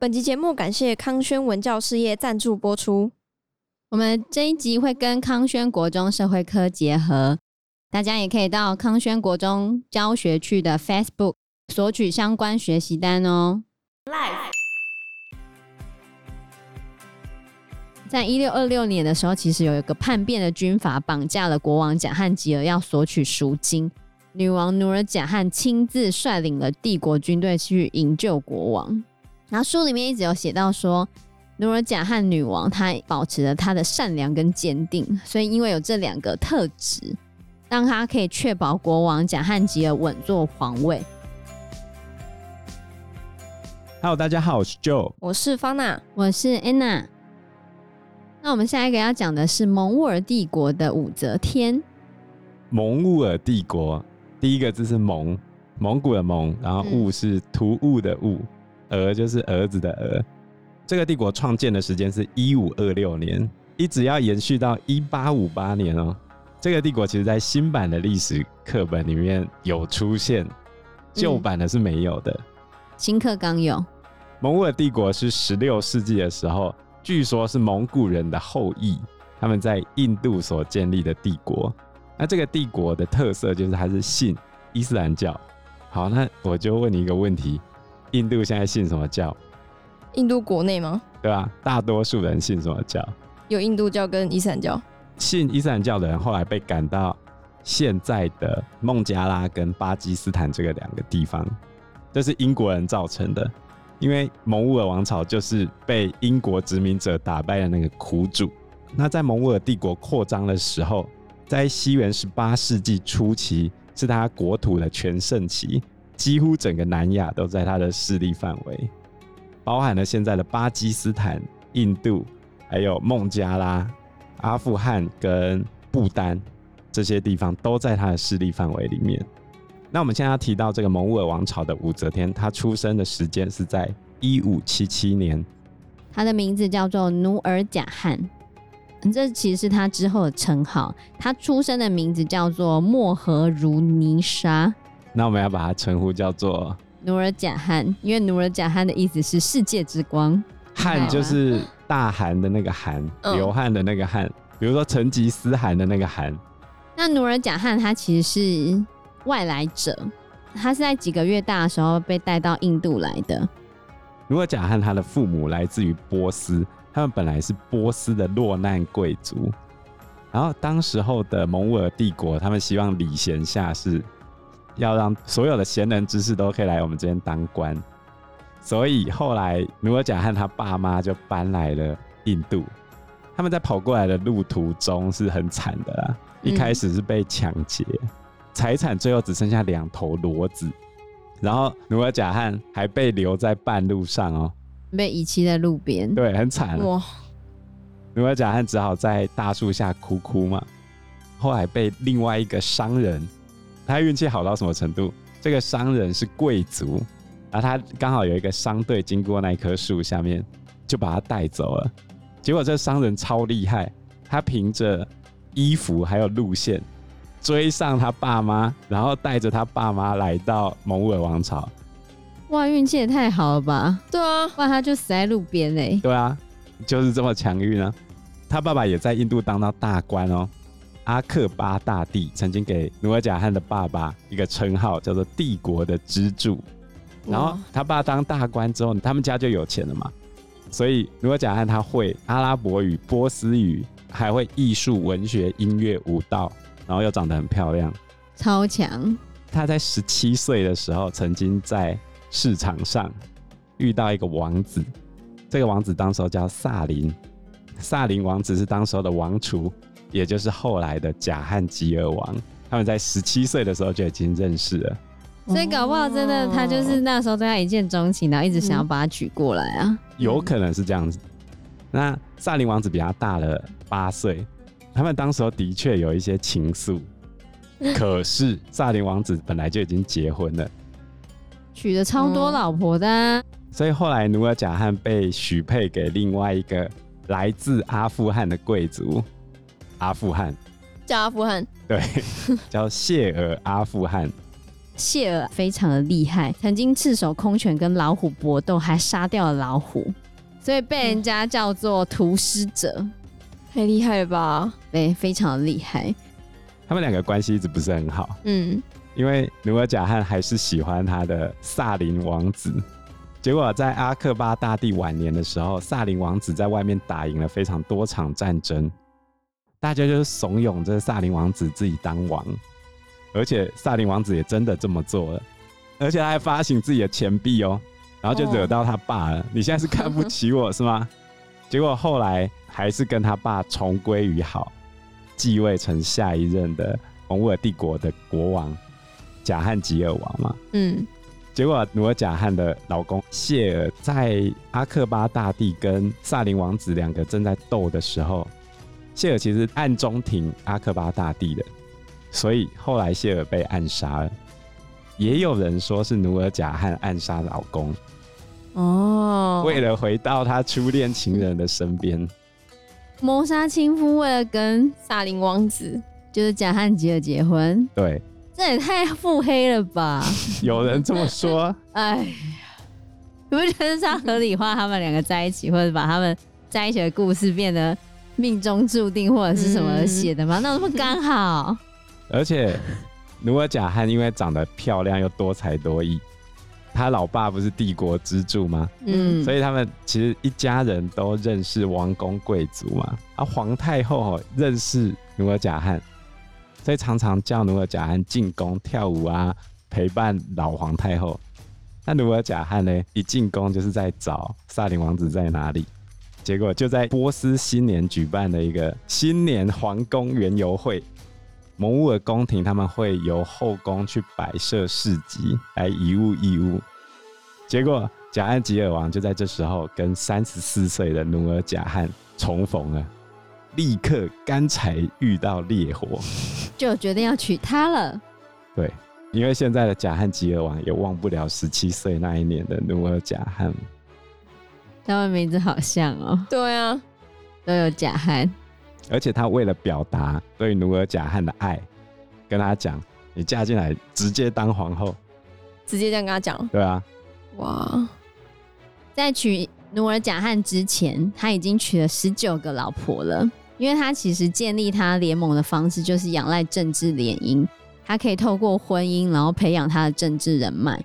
本集节目感谢康轩文教事业赞助播出。我们这一集会跟康轩国中社会科结合，大家也可以到康轩国中教学区的 Facebook 索取相关学习单哦。Live 在一六二六年的时候，其实有一个叛变的军阀绑架了国王贾汉吉尔，要索取赎金。女王努尔贾汉亲自率领了帝国军队去营救国王。然后书里面一直有写到说，努尔贾汉女王她保持着她的善良跟坚定，所以因为有这两个特质，让她可以确保国王贾汉吉尔稳坐皇位。Hello，大家好，我是 Joe，我是方娜，我是 Anna。那我们下一个要讲的是蒙兀儿帝国的武则天。蒙兀儿帝国第一个字是蒙，蒙古的蒙，然后兀是突兀的兀。嗯儿就是儿子的儿，这个帝国创建的时间是一五二六年，一直要延续到一八五八年哦。这个帝国其实在新版的历史课本里面有出现，旧版的是没有的。嗯、新课纲有。蒙古尔帝国是十六世纪的时候，据说是蒙古人的后裔，他们在印度所建立的帝国。那这个帝国的特色就是它是信伊斯兰教。好，那我就问你一个问题。印度现在信什么教？印度国内吗？对吧？大多数人信什么教？有印度教跟伊斯兰教。信伊斯兰教的人后来被赶到现在的孟加拉跟巴基斯坦这个两个地方，这是英国人造成的。因为蒙兀尔王朝就是被英国殖民者打败的那个苦主。那在蒙兀尔帝国扩张的时候，在西元十八世纪初期，是他国土的全盛期。几乎整个南亚都在他的势力范围，包含了现在的巴基斯坦、印度，还有孟加拉、阿富汗跟不丹这些地方都在他的势力范围里面。那我们现在要提到这个蒙兀儿王朝的武则天，她出生的时间是在一五七七年，她的名字叫做努尔贾汗，这其实是她之后的称号。她出生的名字叫做莫和如尼沙。那我们要把它称呼叫做努尔贾汗，因为努尔贾汗的意思是世界之光，汗就是大汗的那个汗，流汗的那个汗，比如说成吉思汗的那个汗。那努尔贾汗他其实是外来者，他是在几个月大的时候被带到印度来的。努尔贾汗他的父母来自于波斯，他们本来是波斯的落难贵族，然后当时候的蒙兀儿帝国，他们希望礼贤下士。要让所有的贤人之士都可以来我们这边当官，所以后来努尔贾汉他爸妈就搬来了印度。他们在跑过来的路途中是很惨的啦，一开始是被抢劫，财产最后只剩下两头骡子，然后努尔贾汗还被留在半路上哦，被遗弃在路边，对，很惨。哇！努尔贾汗只好在大树下哭哭嘛，后来被另外一个商人。他运气好到什么程度？这个商人是贵族，然后他刚好有一个商队经过那棵树下面，就把他带走了。结果这商人超厉害，他凭着衣服还有路线追上他爸妈，然后带着他爸妈来到蒙兀儿王朝。哇，运气也太好了吧？对啊，不然他就死在路边嘞。对啊，就是这么强运啊！他爸爸也在印度当到大官哦。阿克巴大帝曾经给努尔贾汗的爸爸一个称号，叫做“帝国的支柱”。然后他爸当大官之后，他们家就有钱了嘛。所以努尔贾汗他会阿拉伯语、波斯语，还会艺术、文学、音乐、舞蹈，然后又长得很漂亮，超强。他在十七岁的时候，曾经在市场上遇到一个王子，这个王子当时候叫萨林，萨林王子是当时候的王储。也就是后来的贾汉吉尔王，他们在十七岁的时候就已经认识了，所以搞不好真的他就是那时候对他一见钟情，然后一直想要把他娶过来啊，有可能是这样子。那萨林王子比他大了八岁，他们当时候的确有一些情愫，可是萨林王子本来就已经结婚了，娶了超多老婆的啊，所以后来努尔贾汗被许配给另外一个来自阿富汗的贵族。阿富汗，叫阿富汗，对，叫谢尔阿富汗。谢尔非常的厉害，曾经赤手空拳跟老虎搏斗，还杀掉了老虎，所以被人家叫做屠狮者，太厉害了吧？对，非常的厉害。他们两个关系一直不是很好，嗯，因为努尔贾汗还是喜欢他的萨林王子。结果在阿克巴大帝晚年的时候，萨林王子在外面打赢了非常多场战争，大家就是怂恿这萨林王子自己当王，而且萨林王子也真的这么做了，而且他还发行自己的钱币哦，然后就惹到他爸了。哦、你现在是看不起我是吗？结果后来还是跟他爸重归于好，继位成下一任的蒙古尔帝国的国王贾汉吉尔王嘛。嗯。结果，努尔贾汉的老公谢尔在阿克巴大帝跟萨林王子两个正在斗的时候，谢尔其实暗中挺阿克巴大帝的，所以后来谢尔被暗杀了。也有人说是努尔贾汉暗杀老公，哦，为了回到他初恋情人的身边，谋杀亲夫，为了跟萨林王子就是贾汉吉尔结婚，对。这也太腹黑了吧！有人这么说。哎呀，你不觉得这样合理化他们两个在一起，或者把他们在一起的故事变得命中注定，或者是什么写的吗？嗯、那怎么刚好？而且努尔贾汗因为长得漂亮又多才多艺，他老爸不是帝国支柱吗？嗯，所以他们其实一家人都认识王公贵族嘛。啊，皇太后哦认识努尔贾汗。所以常常叫努尔贾汗进宫跳舞啊，陪伴老皇太后。那努尔贾汗呢，一进宫就是在找萨林王子在哪里。结果就在波斯新年举办的一个新年皇宫园游会，蒙兀尔宫廷他们会由后宫去摆设市集来一物易物。结果贾汉吉尔王就在这时候跟三十四岁的努尔贾汉重逢了。立刻干柴遇到烈火，就决定要娶她了。对，因为现在的贾汉吉尔王也忘不了十七岁那一年的努尔贾汉。他们名字好像哦。对啊，都有假汉。而且他为了表达对努尔贾汉的爱，跟他讲：“你嫁进来，直接当皇后。”直接这样跟他讲。对啊。哇，在娶努尔贾汉之前，他已经娶了十九个老婆了。因为他其实建立他联盟的方式就是仰赖政治联姻，他可以透过婚姻，然后培养他的政治人脉。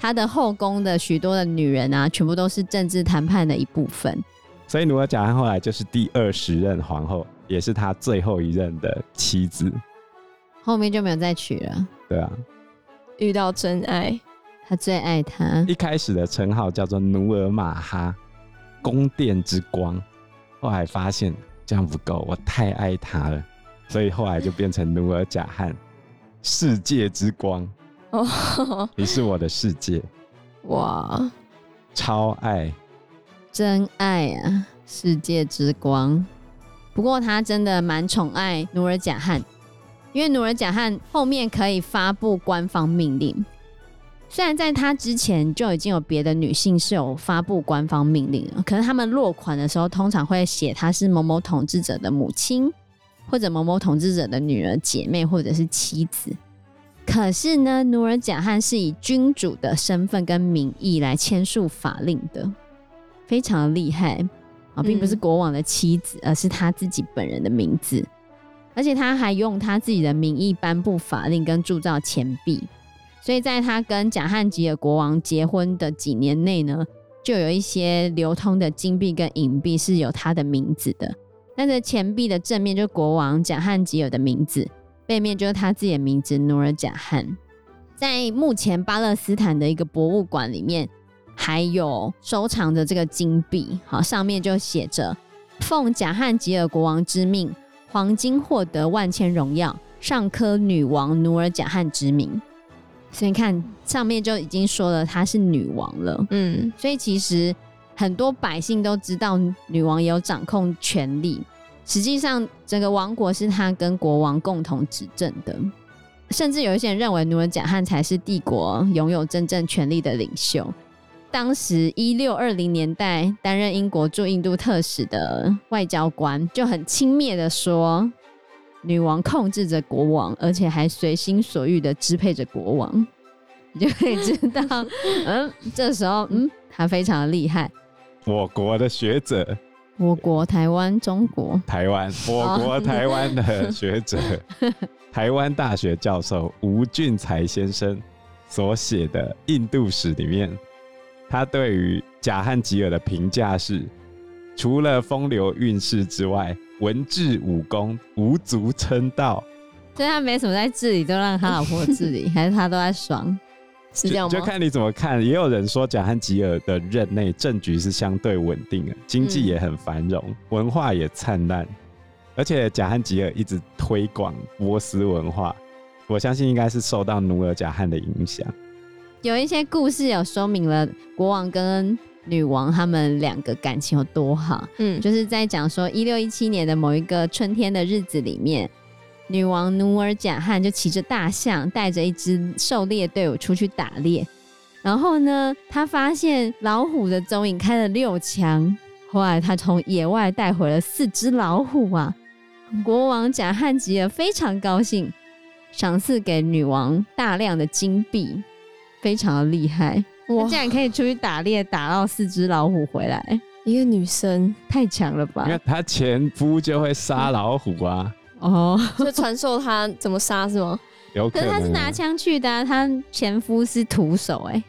他的后宫的许多的女人啊，全部都是政治谈判的一部分。所以努尔贾汗后来就是第二十任皇后，也是他最后一任的妻子。后面就没有再娶了。对啊，遇到真爱，他最爱他。一开始的称号叫做努尔玛哈，宫殿之光。后来发现。这样不够，我太爱他了，所以后来就变成努尔贾汗，世界之光。哦，你是我的世界，哇，超爱，真爱啊，世界之光。不过他真的蛮宠爱努尔贾汉，因为努尔贾汉后面可以发布官方命令。虽然在他之前就已经有别的女性是有发布官方命令了，可是他们落款的时候通常会写她是某某统治者的母亲，或者某某统治者的女儿、姐妹，或者是妻子。可是呢，努尔贾汉是以君主的身份跟名义来签署法令的，非常的厉害。啊，并不是国王的妻子，而是他自己本人的名字，而且他还用他自己的名义颁布法令跟铸造钱币。所以，在他跟贾汉吉尔国王结婚的几年内呢，就有一些流通的金币跟银币是有他的名字的。那这钱币的正面就是国王贾汉吉尔的名字，背面就是他自己的名字努尔贾汗。在目前巴勒斯坦的一个博物馆里面，还有收藏着这个金币，好，上面就写着“奉贾汉吉尔国王之命，黄金获得万千荣耀，上科女王努尔贾汗之名”。所以你看上面就已经说了她是女王了，嗯，所以其实很多百姓都知道女王有掌控权力，实际上整个王国是他跟国王共同执政的，甚至有一些人认为努尔贾汉才是帝国拥有真正权力的领袖。当时一六二零年代担任英国驻印度特使的外交官就很轻蔑的说。女王控制着国王，而且还随心所欲的支配着国王。你就可以知道，嗯，这时候，嗯，他非常的厉害。我国的学者，我国台湾中国台湾，我国台湾的学者，台湾大学教授吴俊才先生所写的《印度史》里面，他对于贾汉吉尔的评价是：除了风流韵事之外，文治武功无足称道。所以他没什么在治理，都让他老婆治理，还是他都在爽？是这样吗？就，就看你怎么看。也有人说贾汉吉尔的任内政局是相对稳定的，经济也很繁荣，嗯、文化也灿烂，而且贾汉吉尔一直推广波斯文化，我相信应该是受到努尔贾汉的影响。有一些故事有说明了国王跟女王他们两个感情有多好，嗯，就是在讲说一六一七年的某一个春天的日子里面。女王努尔贾汉就骑着大象，带着一支狩猎队伍出去打猎。然后呢，他发现老虎的踪影，开了六枪。后来他从野外带回了四只老虎啊！国王贾汉吉尔非常高兴，赏赐给女王大量的金币，非常的厉害。哇！竟然可以出去打猎，打到四只老虎回来。一个女生太强了吧？因为她前夫就会杀老虎啊。哦，就传授他怎么杀是吗？有可能，可是他是拿枪去的，啊，他前夫是徒手，哎，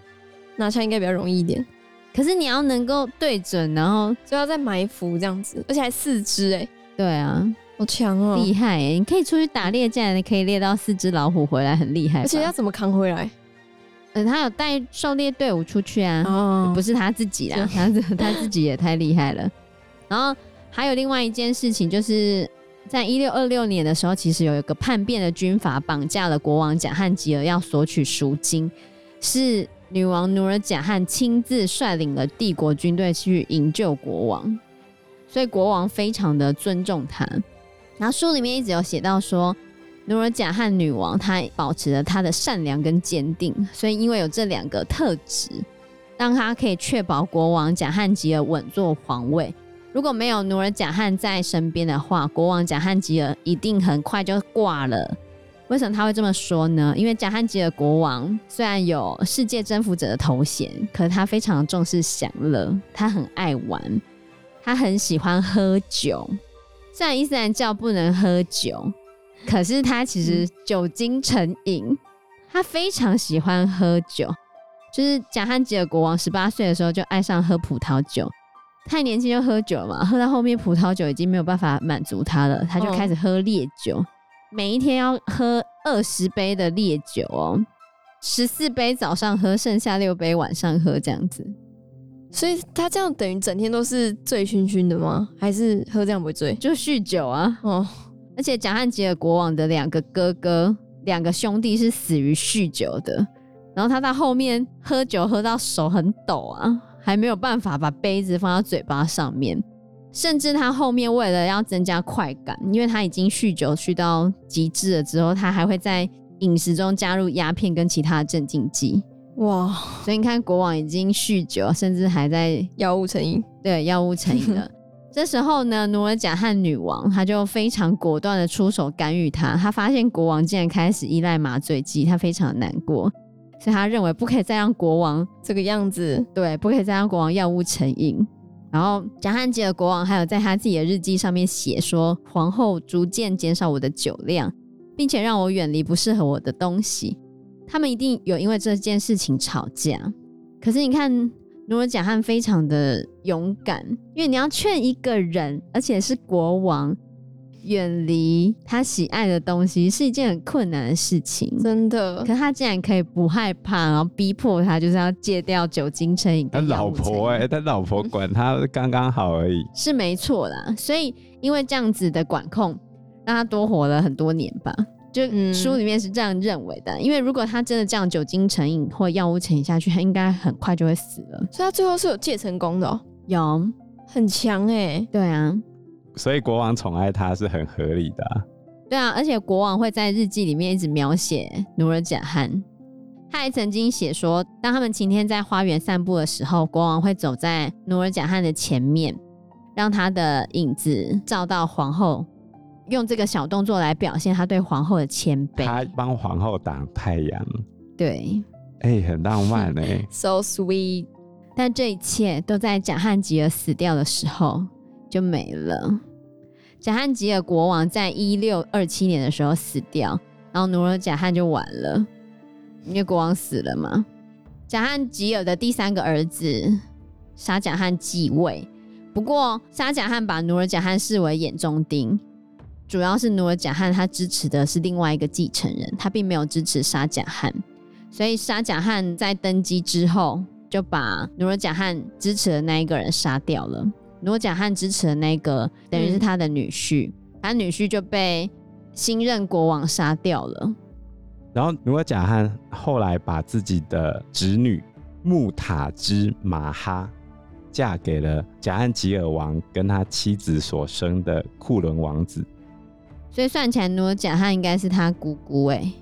拿枪应该比较容易一点。可是你要能够对准，然后就要再埋伏这样子，而且还四只，哎，对啊，好强哦，厉害哎！你可以出去打猎，竟然你可以猎到四只老虎回来，很厉害。而且要怎么扛回来？嗯，他有带狩猎队伍出去啊，哦，不是他自己啦，他他自己也太厉害了。然后还有另外一件事情就是。在一六二六年的时候，其实有一个叛变的军阀绑架了国王贾汉吉尔，要索取赎金，是女王努尔贾汉亲自率领了帝国军队去营救国王，所以国王非常的尊重他。然后书里面一直有写到说，努尔贾汉女王她保持了她的善良跟坚定，所以因为有这两个特质，让她可以确保国王贾汉吉尔稳坐皇位。如果没有努尔贾汉在身边的话，国王贾汉吉尔一定很快就挂了。为什么他会这么说呢？因为贾汉吉尔国王虽然有世界征服者的头衔，可是他非常重视享乐，他很爱玩，他很喜欢喝酒。虽然伊斯兰教不能喝酒，可是他其实酒精成瘾，他非常喜欢喝酒。就是贾汉吉尔国王十八岁的时候就爱上喝葡萄酒。太年轻就喝酒嘛，喝到后面葡萄酒已经没有办法满足他了，他就开始喝烈酒，哦、每一天要喝二十杯的烈酒哦，十四杯早上喝，剩下六杯晚上喝这样子。所以他这样等于整天都是醉醺醺的吗？还是喝这样不会醉？就酗酒啊。哦，而且贾汉吉尔国王的两个哥哥、两个兄弟是死于酗酒的，然后他到后面喝酒喝到手很抖啊。还没有办法把杯子放到嘴巴上面，甚至他后面为了要增加快感，因为他已经酗酒酗到极致了之后，他还会在饮食中加入鸦片跟其他的镇静剂。哇！所以你看，国王已经酗酒，甚至还在药物成瘾。对，药物成瘾了。这时候呢，努尔甲汉女王她就非常果断的出手干预他。她发现国王竟然开始依赖麻醉剂，她非常难过。所以他认为不可以再让国王这个样子，对，不可以再让国王药物成瘾。然后贾汉吉尔国王还有在他自己的日记上面写说，皇后逐渐减少我的酒量，并且让我远离不适合我的东西。他们一定有因为这件事情吵架。可是你看，努尔贾汉非常的勇敢，因为你要劝一个人，而且是国王。远离他喜爱的东西是一件很困难的事情，真的。可他竟然可以不害怕，然后逼迫他就是要戒掉酒精成瘾。他老婆哎、欸，他老婆管他刚刚好而已，是没错啦。所以因为这样子的管控，让他多活了很多年吧。就书里面是这样认为的。嗯、因为如果他真的这样酒精成瘾或药物成瘾下去，他应该很快就会死了。所以他最后是有戒成功的、喔，有很强哎、欸。对啊。所以国王宠爱他是很合理的啊。对啊，而且国王会在日记里面一直描写努尔贾汉，他还曾经写说，当他们晴天在花园散步的时候，国王会走在努尔贾汉的前面，让他的影子照到皇后，用这个小动作来表现他对皇后的谦卑。他帮皇后挡太阳。对，哎、欸，很浪漫哎、欸、so sweet。但这一切都在贾汉吉尔死掉的时候就没了。贾汉吉尔国王在一六二七年的时候死掉，然后努尔贾汉就完了，因为国王死了嘛。贾汉吉尔的第三个儿子沙贾汉继位，不过沙贾汉把努尔贾汉视为眼中钉，主要是努尔贾汉他支持的是另外一个继承人，他并没有支持沙贾汉，所以沙贾汉在登基之后。就把努尔贾汉支持的那一个人杀掉了。努尔贾汉支持的那个等于是他的女婿，嗯、他女婿就被新任国王杀掉了。然后努尔贾汉后来把自己的侄女穆塔兹马哈嫁给了贾汉吉尔王跟他妻子所生的库伦王子。所以算起来，努尔贾汉应该是他姑姑哎、欸。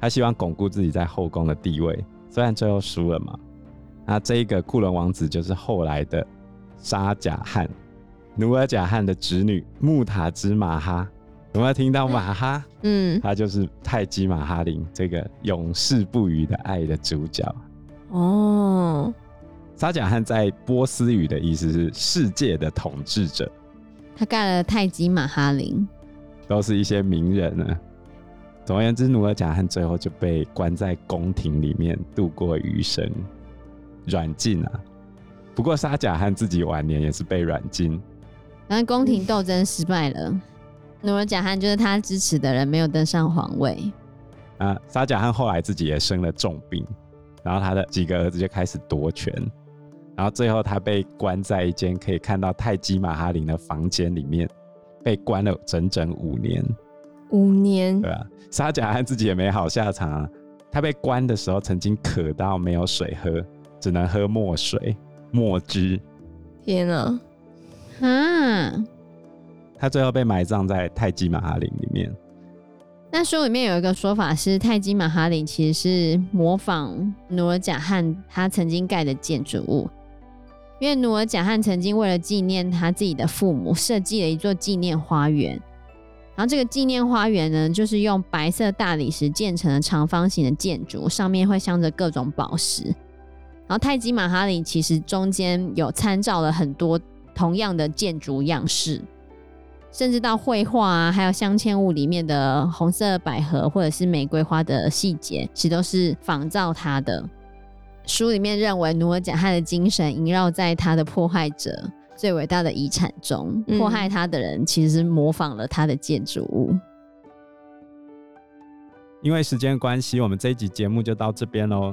他希望巩固自己在后宫的地位，虽然最后输了嘛。那这一个库伦王子就是后来的沙贾汗，努尔贾汗的侄女穆塔兹马哈。有没有听到马哈？嗯，他就是泰姬玛哈林这个永世不渝的爱的主角。哦，沙贾汗在波斯语的意思是世界的统治者。他盖了泰姬玛哈林，都是一些名人呢。总而言之，努尔贾汗最后就被关在宫廷里面度过余生。软禁啊！不过沙贾汉自己晚年也是被软禁，然后宫廷斗争失败了，努尔贾汉就是他支持的人没有登上皇位。啊，沙贾汉后来自己也生了重病，然后他的几个儿子就开始夺权，然后最后他被关在一间可以看到泰姬玛哈林的房间里面，被关了整整五年。五年，对啊，沙贾汉自己也没好下场啊，他被关的时候曾经渴到没有水喝。只能喝墨水、墨汁。天啊！啊！他最后被埋葬在泰姬玛哈林里面。那书里面有一个说法是，泰姬玛哈林其实是模仿努尔贾汗他曾经盖的建筑物，因为努尔贾汗曾经为了纪念他自己的父母，设计了一座纪念花园。然后这个纪念花园呢，就是用白色大理石建成的长方形的建筑，上面会镶着各种宝石。然后泰姬玛哈里其实中间有参照了很多同样的建筑样式，甚至到绘画啊，还有镶嵌物里面的红色百合或者是玫瑰花的细节，其实都是仿造它的。书里面认为努尔贾汉的精神萦绕在他的迫害者最伟大的遗产中，迫害他的人其实是模仿了他的建筑物。因为时间关系，我们这一集节目就到这边喽。